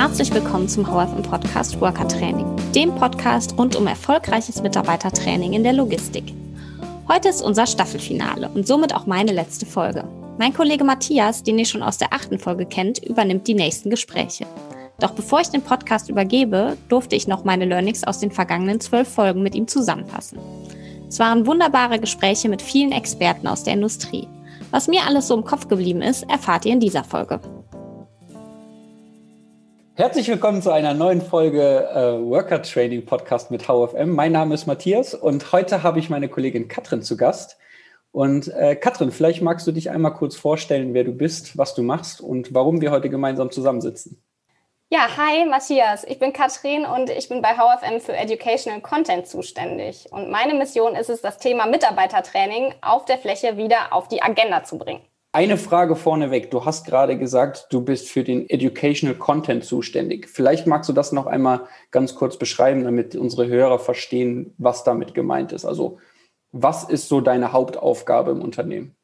Herzlich willkommen zum HFM Podcast Worker Training, dem Podcast rund um erfolgreiches Mitarbeitertraining in der Logistik. Heute ist unser Staffelfinale und somit auch meine letzte Folge. Mein Kollege Matthias, den ihr schon aus der achten Folge kennt, übernimmt die nächsten Gespräche. Doch bevor ich den Podcast übergebe, durfte ich noch meine Learnings aus den vergangenen zwölf Folgen mit ihm zusammenfassen. Es waren wunderbare Gespräche mit vielen Experten aus der Industrie. Was mir alles so im Kopf geblieben ist, erfahrt ihr in dieser Folge. Herzlich willkommen zu einer neuen Folge äh, Worker Training Podcast mit HFM. Mein Name ist Matthias und heute habe ich meine Kollegin Katrin zu Gast. Und äh, Katrin, vielleicht magst du dich einmal kurz vorstellen, wer du bist, was du machst und warum wir heute gemeinsam zusammensitzen. Ja, hi Matthias, ich bin Katrin und ich bin bei HFM für Educational Content zuständig. Und meine Mission ist es, das Thema Mitarbeitertraining auf der Fläche wieder auf die Agenda zu bringen. Eine Frage vorneweg. Du hast gerade gesagt, du bist für den Educational Content zuständig. Vielleicht magst du das noch einmal ganz kurz beschreiben, damit unsere Hörer verstehen, was damit gemeint ist. Also, was ist so deine Hauptaufgabe im Unternehmen?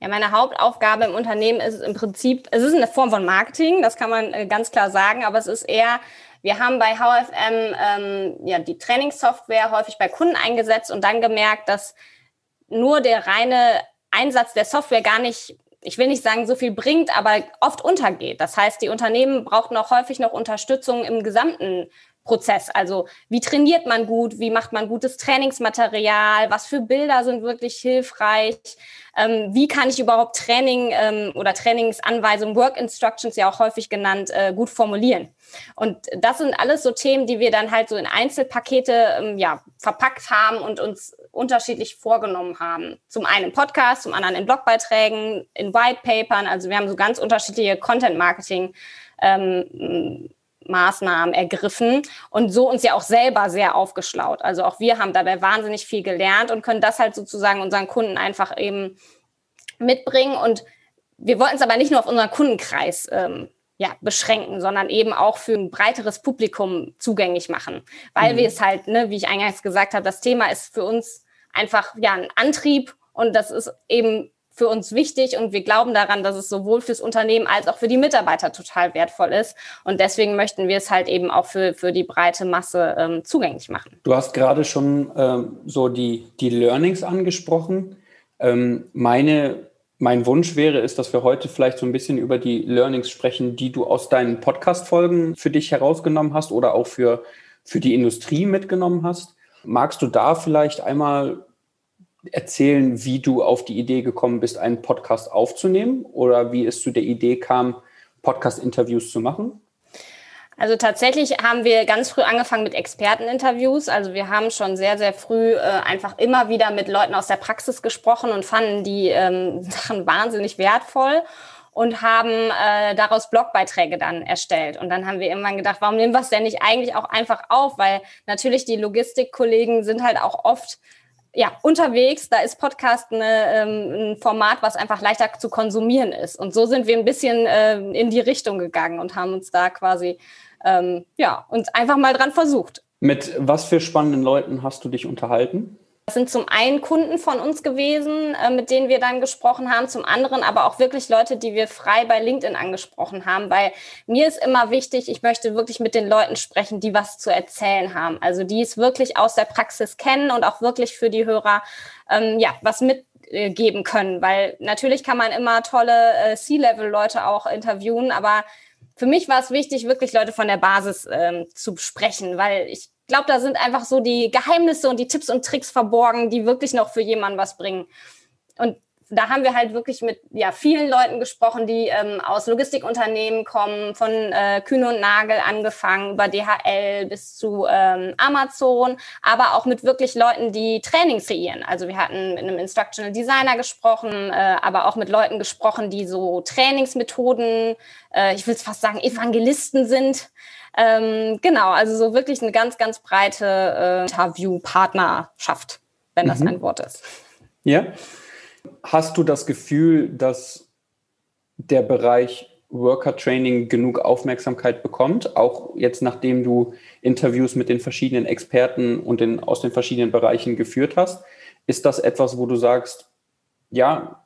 Ja, meine Hauptaufgabe im Unternehmen ist im Prinzip, es ist eine Form von Marketing, das kann man äh, ganz klar sagen, aber es ist eher, wir haben bei HFM ähm, ja, die Trainingssoftware häufig bei Kunden eingesetzt und dann gemerkt, dass nur der reine Einsatz der Software gar nicht, ich will nicht sagen, so viel bringt, aber oft untergeht. Das heißt, die Unternehmen brauchen auch häufig noch Unterstützung im gesamten Prozess. Also wie trainiert man gut, wie macht man gutes Trainingsmaterial, was für Bilder sind wirklich hilfreich, ähm, wie kann ich überhaupt Training ähm, oder Trainingsanweisungen, Work Instructions ja auch häufig genannt, äh, gut formulieren. Und das sind alles so Themen, die wir dann halt so in Einzelpakete ähm, ja, verpackt haben und uns unterschiedlich vorgenommen haben. Zum einen im Podcast, zum anderen in Blogbeiträgen, in Whitepapern. Also wir haben so ganz unterschiedliche Content-Marketing ähm, Maßnahmen ergriffen und so uns ja auch selber sehr aufgeschlaut. Also auch wir haben dabei wahnsinnig viel gelernt und können das halt sozusagen unseren Kunden einfach eben mitbringen. Und wir wollten es aber nicht nur auf unseren Kundenkreis ähm, ja, beschränken, sondern eben auch für ein breiteres Publikum zugänglich machen. Weil mhm. wir es halt, ne, wie ich eingangs gesagt habe, das Thema ist für uns einfach ja ein Antrieb und das ist eben für uns wichtig und wir glauben daran, dass es sowohl fürs Unternehmen als auch für die Mitarbeiter total wertvoll ist. Und deswegen möchten wir es halt eben auch für, für die breite Masse ähm, zugänglich machen. Du hast gerade schon ähm, so die, die Learnings angesprochen. Ähm, meine, mein Wunsch wäre es, dass wir heute vielleicht so ein bisschen über die Learnings sprechen, die du aus deinen Podcast-Folgen für dich herausgenommen hast oder auch für, für die Industrie mitgenommen hast. Magst du da vielleicht einmal erzählen, wie du auf die Idee gekommen bist, einen Podcast aufzunehmen oder wie es zu der Idee kam, Podcast-Interviews zu machen? Also tatsächlich haben wir ganz früh angefangen mit Experteninterviews. Also wir haben schon sehr, sehr früh äh, einfach immer wieder mit Leuten aus der Praxis gesprochen und fanden die ähm, Sachen wahnsinnig wertvoll und haben äh, daraus Blogbeiträge dann erstellt. Und dann haben wir irgendwann gedacht, warum nehmen wir es denn nicht eigentlich auch einfach auf? Weil natürlich die Logistikkollegen sind halt auch oft ja, unterwegs, da ist Podcast eine, ähm, ein Format, was einfach leichter zu konsumieren ist. Und so sind wir ein bisschen äh, in die Richtung gegangen und haben uns da quasi, ähm, ja, uns einfach mal dran versucht. Mit was für spannenden Leuten hast du dich unterhalten? Das sind zum einen Kunden von uns gewesen, äh, mit denen wir dann gesprochen haben, zum anderen aber auch wirklich Leute, die wir frei bei LinkedIn angesprochen haben, weil mir ist immer wichtig, ich möchte wirklich mit den Leuten sprechen, die was zu erzählen haben, also die es wirklich aus der Praxis kennen und auch wirklich für die Hörer ähm, ja was mitgeben können, weil natürlich kann man immer tolle äh, C-Level-Leute auch interviewen, aber für mich war es wichtig, wirklich Leute von der Basis ähm, zu sprechen, weil ich glaube, da sind einfach so die Geheimnisse und die Tipps und Tricks verborgen, die wirklich noch für jemanden was bringen. Und da haben wir halt wirklich mit ja, vielen Leuten gesprochen, die ähm, aus Logistikunternehmen kommen, von äh, Kühne und Nagel angefangen, über DHL bis zu ähm, Amazon, aber auch mit wirklich Leuten, die Training kreieren. Also wir hatten mit einem Instructional Designer gesprochen, äh, aber auch mit Leuten gesprochen, die so Trainingsmethoden, äh, ich will es fast sagen, Evangelisten sind. Ähm, genau, also so wirklich eine ganz, ganz breite äh, Interviewpartnerschaft, wenn das mhm. ein Wort ist. Ja. Hast du das Gefühl, dass der Bereich Worker Training genug Aufmerksamkeit bekommt, auch jetzt nachdem du Interviews mit den verschiedenen Experten und den, aus den verschiedenen Bereichen geführt hast? Ist das etwas, wo du sagst, ja,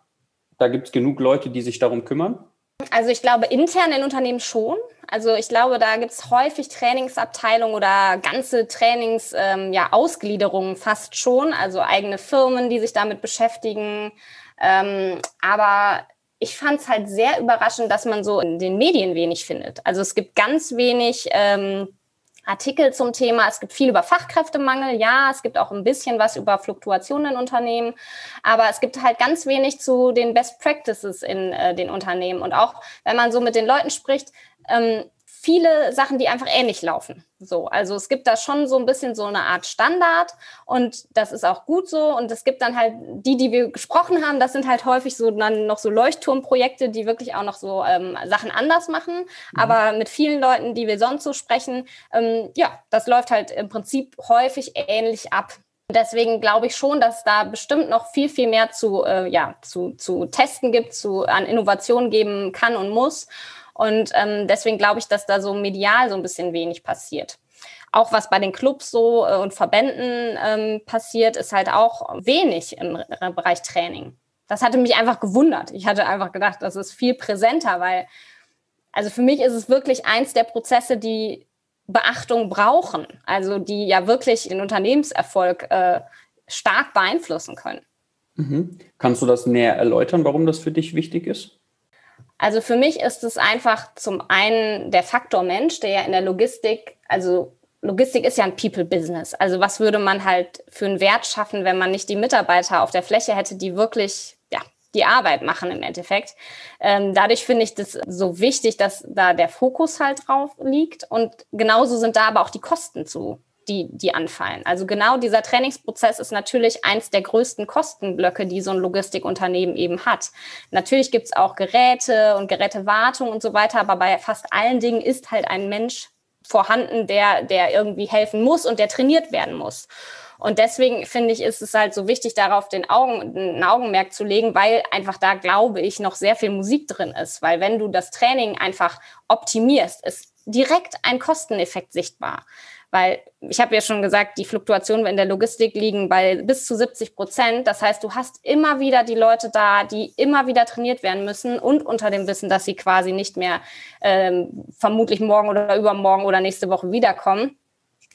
da gibt es genug Leute, die sich darum kümmern? Also ich glaube intern in Unternehmen schon. Also ich glaube, da gibt es häufig Trainingsabteilungen oder ganze Trainings, ähm, ja, Ausgliederungen fast schon, also eigene Firmen, die sich damit beschäftigen. Ähm, aber ich fand es halt sehr überraschend, dass man so in den Medien wenig findet. Also es gibt ganz wenig ähm, Artikel zum Thema. Es gibt viel über Fachkräftemangel. Ja, es gibt auch ein bisschen was über Fluktuationen in Unternehmen. Aber es gibt halt ganz wenig zu den Best Practices in äh, den Unternehmen. Und auch wenn man so mit den Leuten spricht, ähm, viele Sachen, die einfach ähnlich laufen. So, also es gibt da schon so ein bisschen so eine Art Standard und das ist auch gut so. Und es gibt dann halt die, die wir gesprochen haben, das sind halt häufig so dann noch so Leuchtturmprojekte, die wirklich auch noch so ähm, Sachen anders machen. Mhm. Aber mit vielen Leuten, die wir sonst so sprechen, ähm, ja, das läuft halt im Prinzip häufig ähnlich ab. Deswegen glaube ich schon, dass da bestimmt noch viel, viel mehr zu, äh, ja, zu, zu testen gibt, zu, an Innovationen geben kann und muss. Und ähm, deswegen glaube ich, dass da so medial so ein bisschen wenig passiert. Auch was bei den Clubs so äh, und Verbänden ähm, passiert, ist halt auch wenig im Bereich Training. Das hatte mich einfach gewundert. Ich hatte einfach gedacht, das ist viel präsenter, weil, also für mich ist es wirklich eins der Prozesse, die Beachtung brauchen, also die ja wirklich den Unternehmenserfolg äh, stark beeinflussen können. Mhm. Kannst du das näher erläutern, warum das für dich wichtig ist? Also für mich ist es einfach zum einen der Faktor Mensch, der ja in der Logistik, also Logistik ist ja ein People-Business. Also was würde man halt für einen Wert schaffen, wenn man nicht die Mitarbeiter auf der Fläche hätte, die wirklich ja, die Arbeit machen im Endeffekt. Ähm, dadurch finde ich das so wichtig, dass da der Fokus halt drauf liegt. Und genauso sind da aber auch die Kosten zu die, die anfallen. Also genau dieser Trainingsprozess ist natürlich eins der größten Kostenblöcke, die so ein Logistikunternehmen eben hat. Natürlich gibt es auch Geräte und Gerätewartung und so weiter, aber bei fast allen Dingen ist halt ein Mensch vorhanden, der, der irgendwie helfen muss und der trainiert werden muss. Und deswegen finde ich, ist es halt so wichtig, darauf den Augen, ein Augenmerk zu legen, weil einfach da, glaube ich, noch sehr viel Musik drin ist. Weil wenn du das Training einfach optimierst, ist direkt ein Kosteneffekt sichtbar. Weil ich habe ja schon gesagt, die Fluktuationen in der Logistik liegen bei bis zu 70 Prozent. Das heißt, du hast immer wieder die Leute da, die immer wieder trainiert werden müssen und unter dem Wissen, dass sie quasi nicht mehr ähm, vermutlich morgen oder übermorgen oder nächste Woche wiederkommen.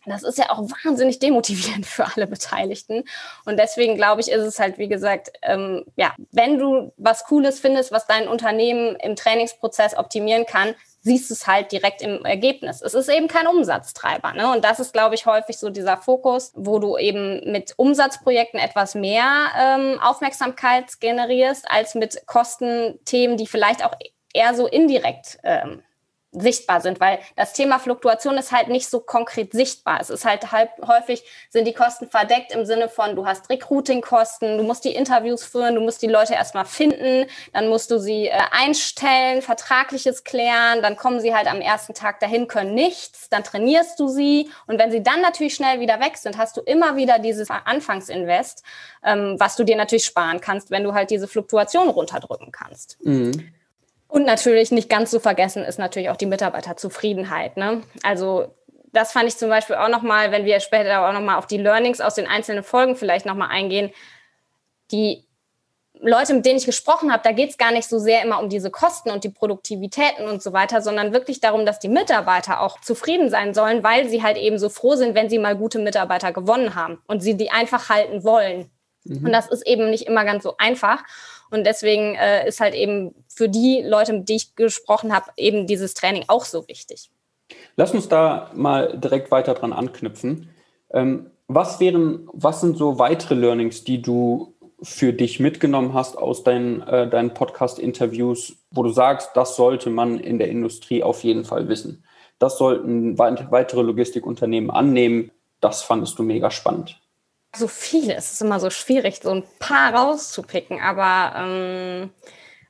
Das ist ja auch wahnsinnig demotivierend für alle Beteiligten. Und deswegen glaube ich, ist es halt, wie gesagt, ähm, ja, wenn du was Cooles findest, was dein Unternehmen im Trainingsprozess optimieren kann, siehst es halt direkt im Ergebnis. Es ist eben kein Umsatztreiber. Ne? Und das ist, glaube ich, häufig so dieser Fokus, wo du eben mit Umsatzprojekten etwas mehr ähm, Aufmerksamkeit generierst, als mit Kostenthemen, die vielleicht auch eher so indirekt ähm, sichtbar sind, weil das Thema Fluktuation ist halt nicht so konkret sichtbar. Es ist halt halb häufig sind die Kosten verdeckt im Sinne von, du hast Recruiting-Kosten, du musst die Interviews führen, du musst die Leute erstmal finden, dann musst du sie äh, einstellen, Vertragliches klären, dann kommen sie halt am ersten Tag dahin, können nichts, dann trainierst du sie und wenn sie dann natürlich schnell wieder weg sind, hast du immer wieder dieses Anfangsinvest, ähm, was du dir natürlich sparen kannst, wenn du halt diese Fluktuation runterdrücken kannst. Mhm. Und natürlich nicht ganz zu vergessen ist natürlich auch die Mitarbeiterzufriedenheit. Ne? Also das fand ich zum Beispiel auch nochmal, wenn wir später auch nochmal auf die Learnings aus den einzelnen Folgen vielleicht nochmal eingehen. Die Leute, mit denen ich gesprochen habe, da geht es gar nicht so sehr immer um diese Kosten und die Produktivitäten und so weiter, sondern wirklich darum, dass die Mitarbeiter auch zufrieden sein sollen, weil sie halt eben so froh sind, wenn sie mal gute Mitarbeiter gewonnen haben und sie die einfach halten wollen. Mhm. Und das ist eben nicht immer ganz so einfach. Und deswegen äh, ist halt eben für die Leute, mit denen ich gesprochen habe, eben dieses Training auch so wichtig. Lass uns da mal direkt weiter dran anknüpfen. Ähm, was wären, was sind so weitere Learnings, die du für dich mitgenommen hast aus deinen, äh, deinen Podcast-Interviews, wo du sagst, das sollte man in der Industrie auf jeden Fall wissen? Das sollten weitere Logistikunternehmen annehmen. Das fandest du mega spannend so viele. Es ist immer so schwierig, so ein paar rauszupicken. Aber ähm,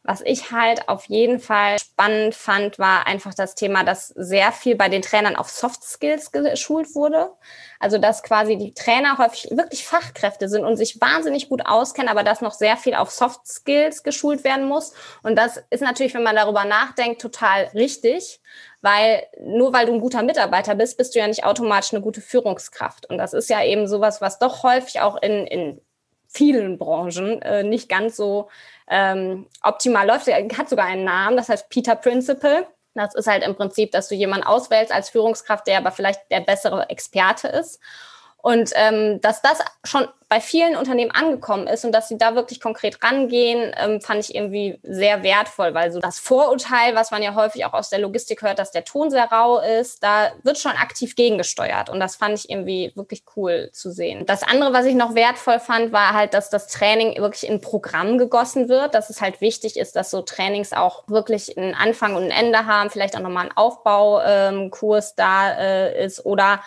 was ich halt auf jeden Fall spannend fand, war einfach das Thema, dass sehr viel bei den Trainern auf Soft Skills geschult wurde. Also dass quasi die Trainer häufig wirklich Fachkräfte sind und sich wahnsinnig gut auskennen, aber dass noch sehr viel auf Soft Skills geschult werden muss. Und das ist natürlich, wenn man darüber nachdenkt, total richtig weil nur weil du ein guter Mitarbeiter bist, bist du ja nicht automatisch eine gute Führungskraft. Und das ist ja eben sowas, was doch häufig auch in, in vielen Branchen äh, nicht ganz so ähm, optimal läuft. Er hat sogar einen Namen, das heißt Peter Principle. Das ist halt im Prinzip, dass du jemanden auswählst als Führungskraft, der aber vielleicht der bessere Experte ist. Und ähm, dass das schon bei vielen Unternehmen angekommen ist und dass sie da wirklich konkret rangehen, ähm, fand ich irgendwie sehr wertvoll, weil so das Vorurteil, was man ja häufig auch aus der Logistik hört, dass der Ton sehr rau ist, da wird schon aktiv gegengesteuert. Und das fand ich irgendwie wirklich cool zu sehen. Das andere, was ich noch wertvoll fand, war halt, dass das Training wirklich in Programm gegossen wird, dass es halt wichtig ist, dass so Trainings auch wirklich einen Anfang und ein Ende haben, vielleicht auch nochmal ein Aufbaukurs ähm, da äh, ist oder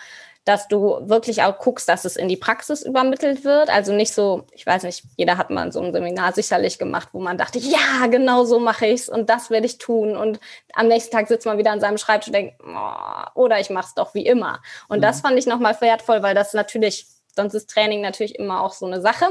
dass du wirklich auch guckst, dass es in die Praxis übermittelt wird. Also nicht so, ich weiß nicht, jeder hat mal so ein Seminar sicherlich gemacht, wo man dachte, ja, genau so mache ich's und das werde ich tun. Und am nächsten Tag sitzt man wieder an seinem Schreibtisch und denkt, oh, oder ich mache es doch wie immer. Und mhm. das fand ich nochmal wertvoll, weil das natürlich, sonst ist Training natürlich immer auch so eine Sache.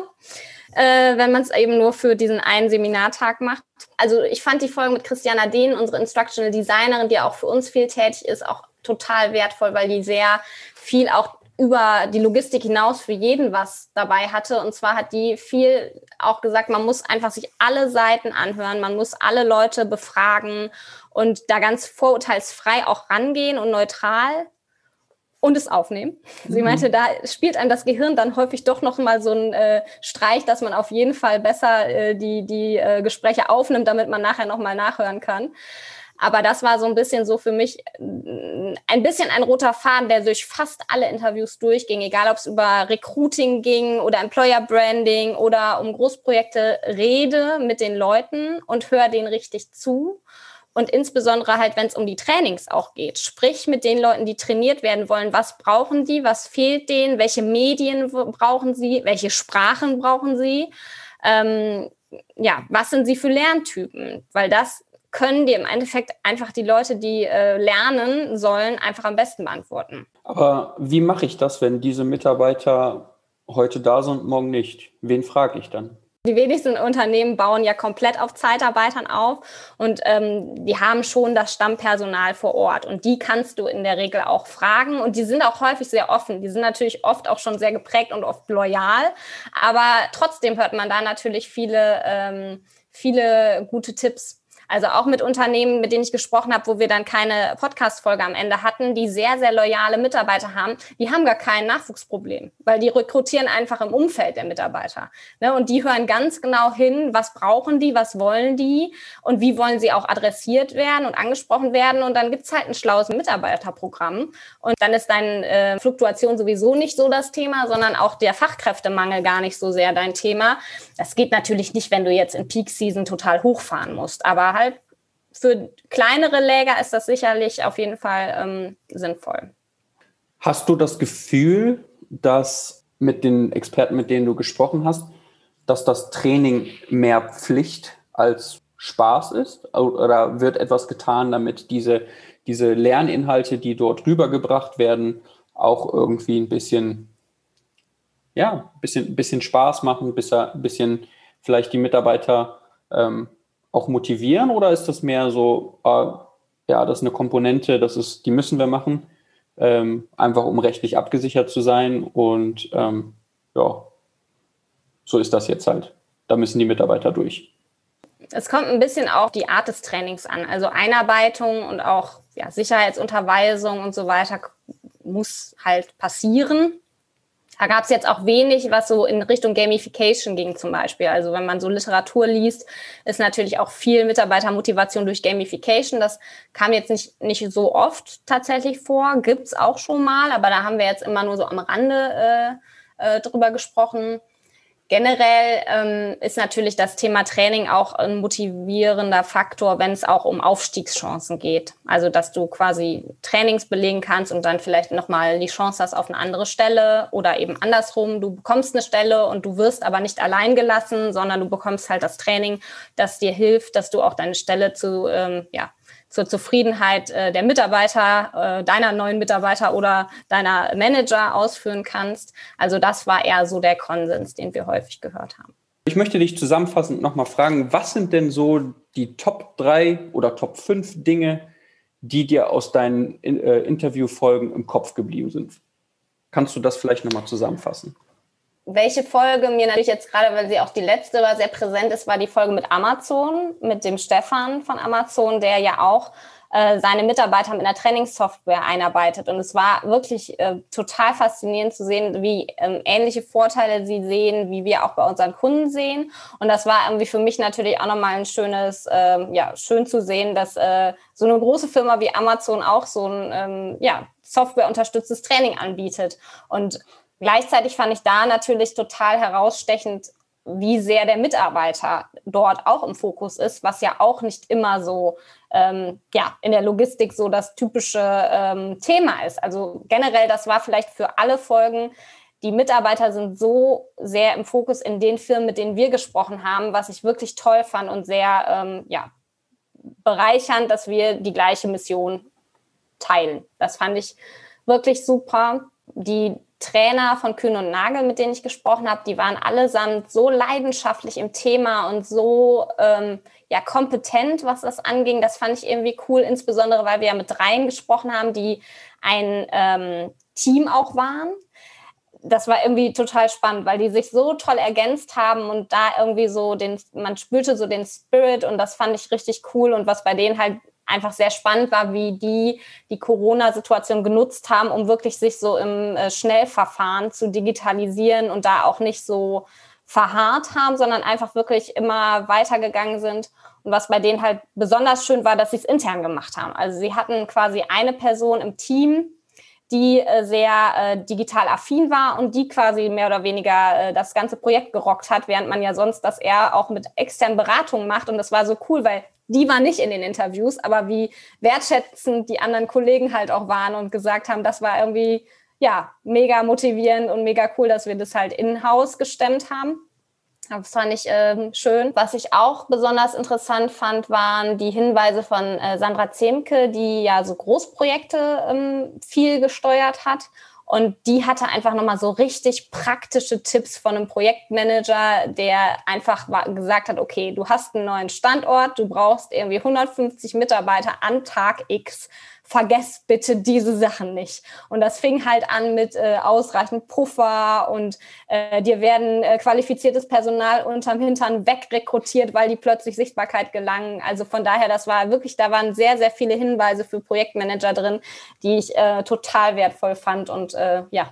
Äh, wenn man es eben nur für diesen einen Seminartag macht. Also ich fand die Folge mit Christiana Dehn, unsere Instructional Designerin, die auch für uns viel tätig ist, auch total wertvoll, weil die sehr viel auch über die Logistik hinaus für jeden was dabei hatte. Und zwar hat die viel auch gesagt, man muss einfach sich alle Seiten anhören, man muss alle Leute befragen und da ganz vorurteilsfrei auch rangehen und neutral und es aufnehmen. Sie mhm. meinte, da spielt einem das Gehirn dann häufig doch noch mal so ein äh, Streich, dass man auf jeden Fall besser äh, die, die äh, Gespräche aufnimmt, damit man nachher noch mal nachhören kann. Aber das war so ein bisschen so für mich äh, ein bisschen ein roter Faden, der durch fast alle Interviews durchging, egal ob es über Recruiting ging oder Employer Branding oder um Großprojekte, rede mit den Leuten und höre denen richtig zu. Und insbesondere halt, wenn es um die Trainings auch geht. Sprich mit den Leuten, die trainiert werden wollen. Was brauchen die? Was fehlt denen? Welche Medien brauchen sie? Welche Sprachen brauchen sie? Ähm, ja, was sind sie für Lerntypen? Weil das können dir im Endeffekt einfach die Leute, die äh, lernen sollen, einfach am besten beantworten. Aber wie mache ich das, wenn diese Mitarbeiter heute da sind und morgen nicht? Wen frage ich dann? Die wenigsten Unternehmen bauen ja komplett auf Zeitarbeitern auf und ähm, die haben schon das Stammpersonal vor Ort und die kannst du in der Regel auch fragen und die sind auch häufig sehr offen. Die sind natürlich oft auch schon sehr geprägt und oft loyal, aber trotzdem hört man da natürlich viele, ähm, viele gute Tipps. Also auch mit Unternehmen, mit denen ich gesprochen habe, wo wir dann keine Podcast-Folge am Ende hatten, die sehr, sehr loyale Mitarbeiter haben, die haben gar kein Nachwuchsproblem, weil die rekrutieren einfach im Umfeld der Mitarbeiter. Ne? Und die hören ganz genau hin, was brauchen die, was wollen die und wie wollen sie auch adressiert werden und angesprochen werden. Und dann gibt's halt ein schlaues Mitarbeiterprogramm. Und dann ist deine äh, Fluktuation sowieso nicht so das Thema, sondern auch der Fachkräftemangel gar nicht so sehr dein Thema. Das geht natürlich nicht, wenn du jetzt in Peak Season total hochfahren musst. Aber halt für kleinere Läger ist das sicherlich auf jeden Fall ähm, sinnvoll. Hast du das Gefühl, dass mit den Experten, mit denen du gesprochen hast, dass das Training mehr Pflicht als Spaß ist? Oder wird etwas getan, damit diese, diese Lerninhalte, die dort rübergebracht werden, auch irgendwie ein bisschen, ja, ein bisschen, bisschen Spaß machen, ein bisschen vielleicht die Mitarbeiter ähm, auch motivieren oder ist das mehr so, äh, ja, das ist eine Komponente, das ist, die müssen wir machen, ähm, einfach um rechtlich abgesichert zu sein und ähm, ja, so ist das jetzt halt. Da müssen die Mitarbeiter durch. Es kommt ein bisschen auch die Art des Trainings an. Also Einarbeitung und auch ja, Sicherheitsunterweisung und so weiter muss halt passieren. Da gab es jetzt auch wenig, was so in Richtung Gamification ging zum Beispiel. Also wenn man so Literatur liest, ist natürlich auch viel Mitarbeitermotivation durch Gamification. Das kam jetzt nicht, nicht so oft tatsächlich vor, gibt's auch schon mal, aber da haben wir jetzt immer nur so am Rande äh, äh, drüber gesprochen. Generell ähm, ist natürlich das Thema Training auch ein motivierender Faktor, wenn es auch um Aufstiegschancen geht. Also dass du quasi Trainings belegen kannst und dann vielleicht nochmal die Chance hast auf eine andere Stelle oder eben andersrum. Du bekommst eine Stelle und du wirst aber nicht allein gelassen, sondern du bekommst halt das Training, das dir hilft, dass du auch deine Stelle zu ähm, ja, zur Zufriedenheit äh, der Mitarbeiter, äh, deiner neuen Mitarbeiter oder deiner Manager ausführen kannst. Also das war eher so der Konsens, den wir häufig gehört haben. Ich möchte dich zusammenfassend nochmal fragen, was sind denn so die Top 3 oder Top 5 Dinge, die dir aus deinen äh, Interviewfolgen im Kopf geblieben sind? Kannst du das vielleicht nochmal zusammenfassen? Welche Folge mir natürlich jetzt gerade, weil sie auch die letzte war, sehr präsent ist, war die Folge mit Amazon, mit dem Stefan von Amazon, der ja auch äh, seine Mitarbeiter mit einer Trainingssoftware einarbeitet. Und es war wirklich äh, total faszinierend zu sehen, wie ähm, ähnliche Vorteile sie sehen, wie wir auch bei unseren Kunden sehen. Und das war irgendwie für mich natürlich auch nochmal ein schönes, äh, ja, schön zu sehen, dass äh, so eine große Firma wie Amazon auch so ein, ähm, ja, softwareunterstütztes Training anbietet. Und gleichzeitig fand ich da natürlich total herausstechend, wie sehr der Mitarbeiter dort auch im Fokus ist, was ja auch nicht immer so ähm, ja, in der Logistik so das typische ähm, Thema ist. Also generell, das war vielleicht für alle Folgen. Die Mitarbeiter sind so sehr im Fokus in den Firmen, mit denen wir gesprochen haben, was ich wirklich toll fand und sehr ähm, ja, bereichernd, dass wir die gleiche Mission teilen. Das fand ich wirklich super. Die Trainer von Kühn und Nagel, mit denen ich gesprochen habe, die waren allesamt so leidenschaftlich im Thema und so ähm, ja kompetent, was das anging. Das fand ich irgendwie cool, insbesondere weil wir ja mit dreien gesprochen haben, die ein ähm, Team auch waren. Das war irgendwie total spannend, weil die sich so toll ergänzt haben und da irgendwie so den, man spürte so den Spirit und das fand ich richtig cool und was bei denen halt einfach sehr spannend war, wie die die Corona-Situation genutzt haben, um wirklich sich so im äh, Schnellverfahren zu digitalisieren und da auch nicht so verharrt haben, sondern einfach wirklich immer weitergegangen sind. Und was bei denen halt besonders schön war, dass sie es intern gemacht haben. Also sie hatten quasi eine Person im Team, die äh, sehr äh, digital affin war und die quasi mehr oder weniger äh, das ganze Projekt gerockt hat, während man ja sonst das eher auch mit externen Beratungen macht. Und das war so cool, weil die war nicht in den Interviews, aber wie wertschätzend die anderen Kollegen halt auch waren und gesagt haben, das war irgendwie ja mega motivierend und mega cool, dass wir das halt in-house gestemmt haben. Das fand ich ähm, schön. Was ich auch besonders interessant fand, waren die Hinweise von äh, Sandra Zemke, die ja so Großprojekte ähm, viel gesteuert hat und die hatte einfach nochmal so richtig praktische Tipps von einem Projektmanager, der einfach gesagt hat, okay, du hast einen neuen Standort, du brauchst irgendwie 150 Mitarbeiter an Tag X vergesst bitte diese Sachen nicht. Und das fing halt an mit äh, ausreichend Puffer und äh, dir werden äh, qualifiziertes Personal unterm Hintern wegrekrutiert, weil die plötzlich Sichtbarkeit gelangen. Also von daher, das war wirklich, da waren sehr, sehr viele Hinweise für Projektmanager drin, die ich äh, total wertvoll fand und äh, ja,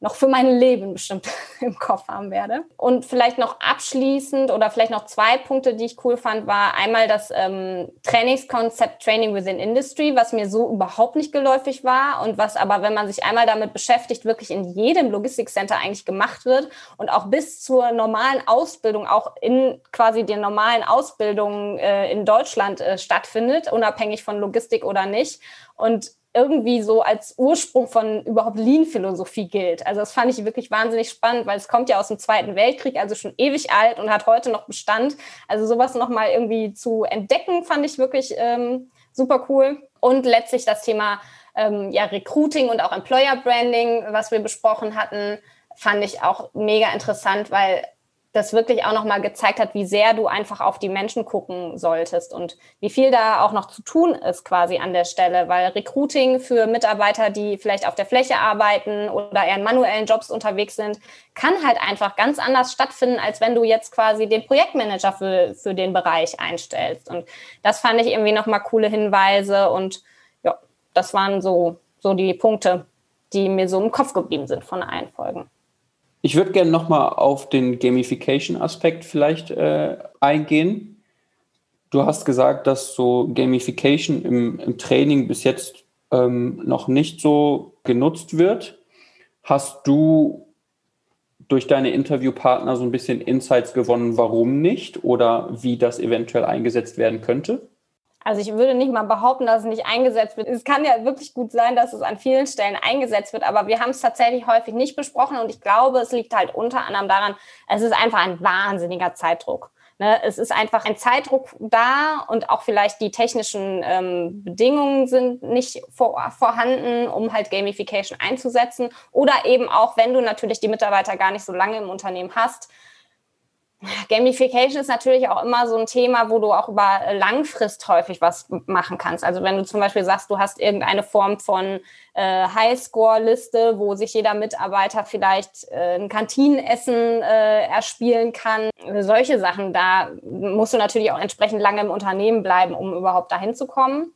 noch für mein Leben bestimmt im Kopf haben werde. Und vielleicht noch abschließend oder vielleicht noch zwei Punkte, die ich cool fand, war einmal das ähm, Trainingskonzept Training Within Industry, was mir so überhaupt nicht geläufig war und was aber, wenn man sich einmal damit beschäftigt, wirklich in jedem Logistikcenter eigentlich gemacht wird und auch bis zur normalen Ausbildung, auch in quasi den normalen Ausbildungen äh, in Deutschland äh, stattfindet, unabhängig von Logistik oder nicht. Und irgendwie so als Ursprung von überhaupt Lean-Philosophie gilt. Also das fand ich wirklich wahnsinnig spannend, weil es kommt ja aus dem Zweiten Weltkrieg, also schon ewig alt und hat heute noch Bestand. Also sowas nochmal irgendwie zu entdecken, fand ich wirklich ähm, super cool. Und letztlich das Thema ähm, ja, Recruiting und auch Employer Branding, was wir besprochen hatten, fand ich auch mega interessant, weil das wirklich auch nochmal gezeigt hat, wie sehr du einfach auf die Menschen gucken solltest und wie viel da auch noch zu tun ist quasi an der Stelle, weil Recruiting für Mitarbeiter, die vielleicht auf der Fläche arbeiten oder eher in manuellen Jobs unterwegs sind, kann halt einfach ganz anders stattfinden, als wenn du jetzt quasi den Projektmanager für, für den Bereich einstellst. Und das fand ich irgendwie nochmal coole Hinweise und ja, das waren so, so die Punkte, die mir so im Kopf geblieben sind von allen Folgen. Ich würde gerne nochmal auf den Gamification-Aspekt vielleicht äh, eingehen. Du hast gesagt, dass so Gamification im, im Training bis jetzt ähm, noch nicht so genutzt wird. Hast du durch deine Interviewpartner so ein bisschen Insights gewonnen, warum nicht oder wie das eventuell eingesetzt werden könnte? Also ich würde nicht mal behaupten, dass es nicht eingesetzt wird. Es kann ja wirklich gut sein, dass es an vielen Stellen eingesetzt wird, aber wir haben es tatsächlich häufig nicht besprochen und ich glaube, es liegt halt unter anderem daran, es ist einfach ein wahnsinniger Zeitdruck. Ne? Es ist einfach ein Zeitdruck da und auch vielleicht die technischen ähm, Bedingungen sind nicht vor, vorhanden, um halt Gamification einzusetzen. Oder eben auch, wenn du natürlich die Mitarbeiter gar nicht so lange im Unternehmen hast, Gamification ist natürlich auch immer so ein Thema, wo du auch über Langfrist häufig was machen kannst. Also wenn du zum Beispiel sagst, du hast irgendeine Form von äh, Highscore-Liste, wo sich jeder Mitarbeiter vielleicht äh, ein Kantinenessen äh, erspielen kann. Solche Sachen, da musst du natürlich auch entsprechend lange im Unternehmen bleiben, um überhaupt dahin zu kommen.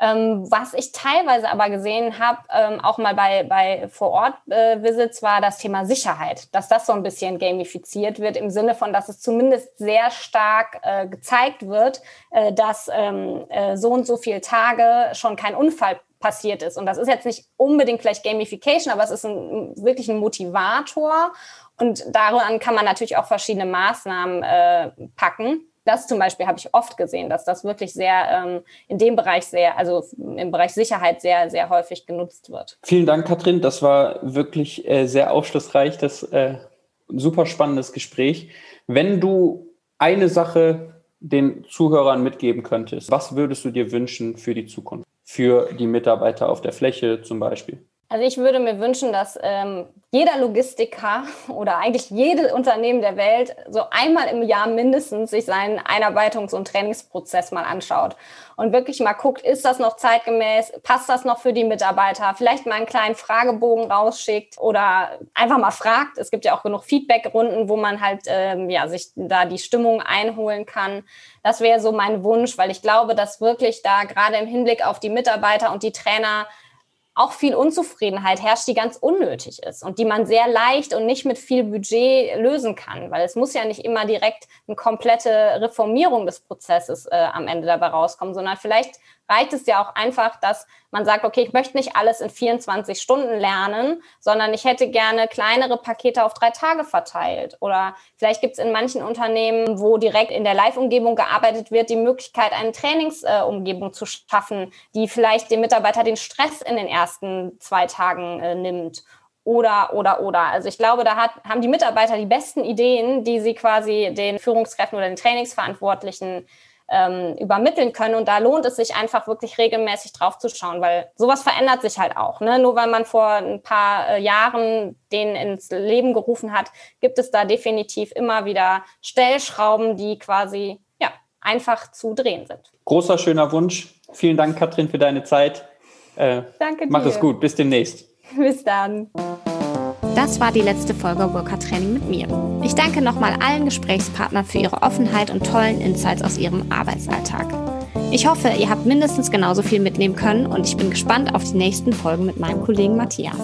Ähm, was ich teilweise aber gesehen habe, ähm, auch mal bei, bei Vor-Ort-Visits, äh, war das Thema Sicherheit, dass das so ein bisschen gamifiziert wird, im Sinne von, dass es zumindest sehr stark äh, gezeigt wird, äh, dass ähm, äh, so und so viele Tage schon kein Unfall passiert ist. Und das ist jetzt nicht unbedingt vielleicht Gamification, aber es ist ein, wirklich ein Motivator. Und daran kann man natürlich auch verschiedene Maßnahmen äh, packen das zum Beispiel habe ich oft gesehen, dass das wirklich sehr ähm, in dem Bereich sehr, also im Bereich Sicherheit sehr, sehr häufig genutzt wird. Vielen Dank, Katrin. Das war wirklich äh, sehr aufschlussreich. Das äh, super spannendes Gespräch. Wenn du eine Sache den Zuhörern mitgeben könntest, was würdest du dir wünschen für die Zukunft? Für die Mitarbeiter auf der Fläche zum Beispiel? Also ich würde mir wünschen, dass ähm, jeder Logistiker oder eigentlich jedes Unternehmen der Welt so einmal im Jahr mindestens sich seinen Einarbeitungs- und Trainingsprozess mal anschaut und wirklich mal guckt, ist das noch zeitgemäß, passt das noch für die Mitarbeiter, vielleicht mal einen kleinen Fragebogen rausschickt oder einfach mal fragt. Es gibt ja auch genug Feedbackrunden, wo man halt ähm, ja sich da die Stimmung einholen kann. Das wäre so mein Wunsch, weil ich glaube, dass wirklich da gerade im Hinblick auf die Mitarbeiter und die Trainer auch viel Unzufriedenheit herrscht, die ganz unnötig ist und die man sehr leicht und nicht mit viel Budget lösen kann, weil es muss ja nicht immer direkt eine komplette Reformierung des Prozesses äh, am Ende dabei rauskommen, sondern vielleicht reicht es ja auch einfach, dass man sagt, okay, ich möchte nicht alles in 24 Stunden lernen, sondern ich hätte gerne kleinere Pakete auf drei Tage verteilt. Oder vielleicht gibt es in manchen Unternehmen, wo direkt in der Live-Umgebung gearbeitet wird, die Möglichkeit, eine Trainingsumgebung äh, zu schaffen, die vielleicht dem Mitarbeiter den Stress in den ersten zwei Tagen äh, nimmt oder, oder, oder. Also ich glaube, da hat, haben die Mitarbeiter die besten Ideen, die sie quasi den Führungskräften oder den Trainingsverantwortlichen ähm, übermitteln können. Und da lohnt es sich einfach wirklich regelmäßig drauf zu schauen, weil sowas verändert sich halt auch. Ne? Nur weil man vor ein paar äh, Jahren den ins Leben gerufen hat, gibt es da definitiv immer wieder Stellschrauben, die quasi ja, einfach zu drehen sind. Großer, schöner Wunsch. Vielen Dank, Katrin, für deine Zeit. Äh, Danke dir. Mach es gut. Bis demnächst. Bis dann. Das war die letzte Folge Worker Training mit mir. Ich danke nochmal allen Gesprächspartnern für ihre Offenheit und tollen Insights aus ihrem Arbeitsalltag. Ich hoffe, ihr habt mindestens genauso viel mitnehmen können und ich bin gespannt auf die nächsten Folgen mit meinem Kollegen Matthias.